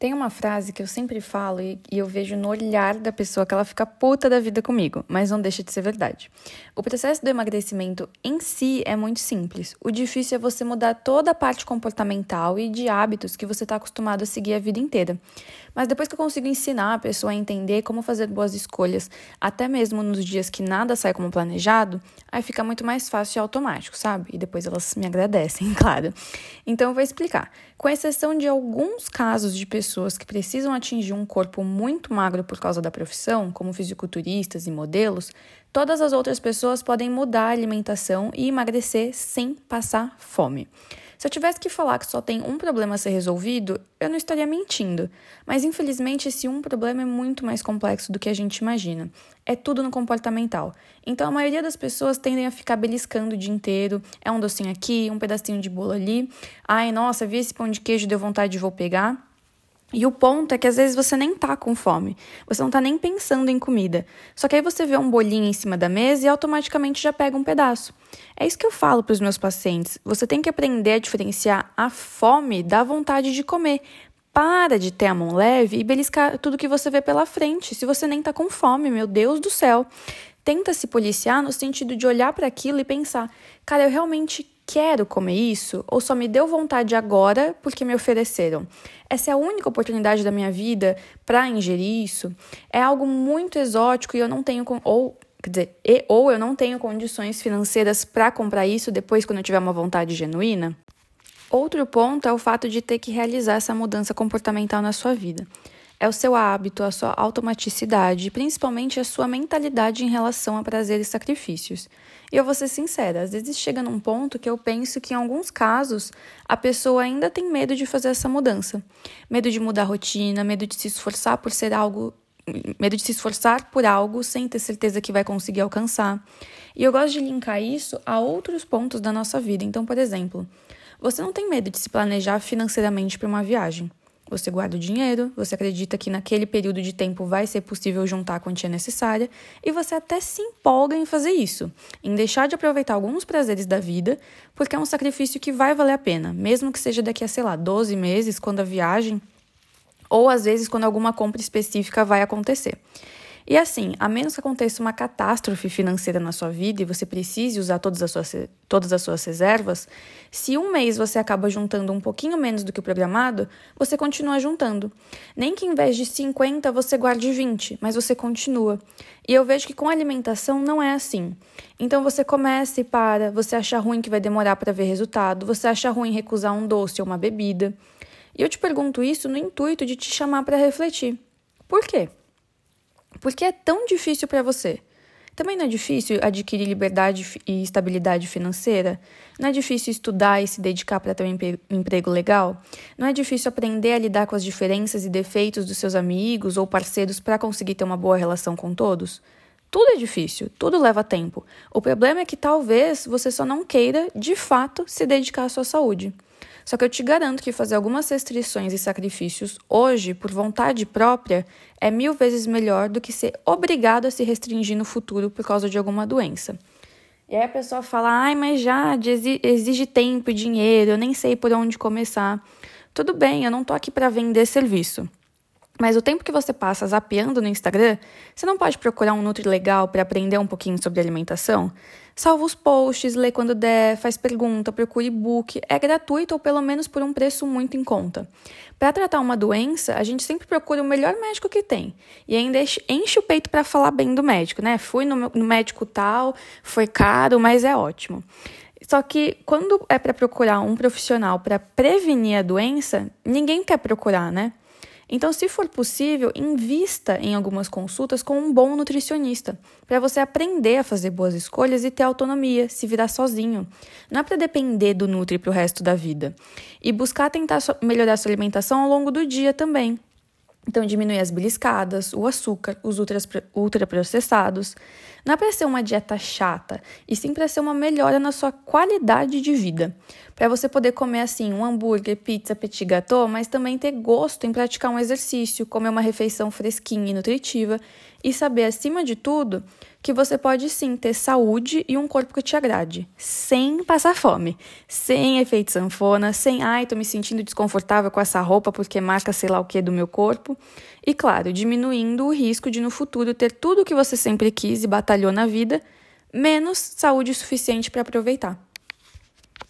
Tem uma frase que eu sempre falo e, e, eu vejo no olhar da pessoa que ela fica puta da vida comigo, mas não deixa de ser verdade. O processo do emagrecimento em si é muito simples. O difícil é você mudar toda a parte comportamental e de hábitos que você está acostumado a seguir a vida inteira. Mas depois que eu consigo ensinar a pessoa a entender como fazer boas escolhas, até mesmo nos dias que nada sai como planejado, aí fica muito mais fácil e automático, sabe? E depois elas me agradecem, claro. Então eu vou explicar. Com exceção de alguns casos de pessoas que precisam atingir um corpo muito magro por causa da profissão, como fisiculturistas e modelos, todas as outras pessoas podem mudar a alimentação e emagrecer sem passar fome. Se eu tivesse que falar que só tem um problema a ser resolvido, eu não estaria mentindo. Mas infelizmente esse um problema é muito mais complexo do que a gente imagina. É tudo no comportamental. Então a maioria das pessoas tendem a ficar beliscando o dia inteiro. É um docinho aqui, um pedacinho de bolo ali. Ai, nossa, vi esse pão de queijo, deu vontade de vou pegar. E o ponto é que às vezes você nem tá com fome, você não tá nem pensando em comida. Só que aí você vê um bolinho em cima da mesa e automaticamente já pega um pedaço. É isso que eu falo para os meus pacientes. Você tem que aprender a diferenciar a fome da vontade de comer. Para de ter a mão leve e beliscar tudo que você vê pela frente. Se você nem tá com fome, meu Deus do céu. Tenta se policiar no sentido de olhar para aquilo e pensar: cara, eu realmente quero comer isso ou só me deu vontade agora porque me ofereceram? Essa é a única oportunidade da minha vida para ingerir isso? É algo muito exótico e eu não tenho ou quer dizer, e, ou eu não tenho condições financeiras para comprar isso depois quando eu tiver uma vontade genuína? Outro ponto é o fato de ter que realizar essa mudança comportamental na sua vida é o seu hábito, a sua automaticidade principalmente a sua mentalidade em relação a prazeres e sacrifícios. E eu vou ser sincera, às vezes chega num ponto que eu penso que em alguns casos a pessoa ainda tem medo de fazer essa mudança. Medo de mudar a rotina, medo de se esforçar por ser algo, medo de se esforçar por algo sem ter certeza que vai conseguir alcançar. E eu gosto de linkar isso a outros pontos da nossa vida. Então, por exemplo, você não tem medo de se planejar financeiramente para uma viagem. Você guarda o dinheiro, você acredita que naquele período de tempo vai ser possível juntar a quantia necessária e você até se empolga em fazer isso, em deixar de aproveitar alguns prazeres da vida, porque é um sacrifício que vai valer a pena, mesmo que seja daqui a, sei lá, 12 meses, quando a viagem, ou às vezes quando alguma compra específica vai acontecer. E assim, a menos que aconteça uma catástrofe financeira na sua vida e você precise usar todas as suas, todas as suas reservas, se um mês você acaba juntando um pouquinho menos do que o programado, você continua juntando. Nem que em vez de 50 você guarde 20, mas você continua. E eu vejo que com alimentação não é assim. Então você começa e para, você acha ruim que vai demorar para ver resultado, você acha ruim recusar um doce ou uma bebida. E eu te pergunto isso no intuito de te chamar para refletir. Por quê? Por que é tão difícil para você? Também não é difícil adquirir liberdade e estabilidade financeira? Não é difícil estudar e se dedicar para ter um emprego legal? Não é difícil aprender a lidar com as diferenças e defeitos dos seus amigos ou parceiros para conseguir ter uma boa relação com todos? Tudo é difícil, tudo leva tempo. O problema é que talvez você só não queira, de fato, se dedicar à sua saúde. Só que eu te garanto que fazer algumas restrições e sacrifícios hoje, por vontade própria, é mil vezes melhor do que ser obrigado a se restringir no futuro por causa de alguma doença. E aí a pessoa fala: ai, mas já exige tempo e dinheiro, eu nem sei por onde começar. Tudo bem, eu não tô aqui para vender serviço. Mas o tempo que você passa zapeando no Instagram, você não pode procurar um Nutri legal para aprender um pouquinho sobre alimentação? Salva os posts, lê quando der, faz pergunta, procura e-book. É gratuito ou pelo menos por um preço muito em conta. Para tratar uma doença, a gente sempre procura o melhor médico que tem. E ainda enche o peito para falar bem do médico, né? Fui no, médico tal, foi caro, mas é ótimo. Só que quando é para procurar um profissional para prevenir a doença, ninguém quer procurar, né? Então, se for possível, invista em algumas consultas com um bom nutricionista, para você aprender a fazer boas escolhas e ter autonomia, se virar sozinho. Não é para depender do Nutri para o resto da vida. E buscar tentar melhorar sua alimentação ao longo do dia também. Então, diminuir as beliscadas, o açúcar, os ultraprocessados. Não é para ser uma dieta chata, e sim para ser uma melhora na sua qualidade de vida. para você poder comer assim um hambúrguer, pizza, petit gâteau, mas também ter gosto em praticar um exercício, comer uma refeição fresquinha e nutritiva e saber acima de tudo que você pode sim ter saúde e um corpo que te agrade, sem passar fome, sem efeito sanfona, sem ai, tô me sentindo desconfortável com essa roupa porque marca sei lá o que do meu corpo. E claro, diminuindo o risco de no futuro ter tudo o que você sempre quis e batalhou na vida, menos saúde suficiente para aproveitar.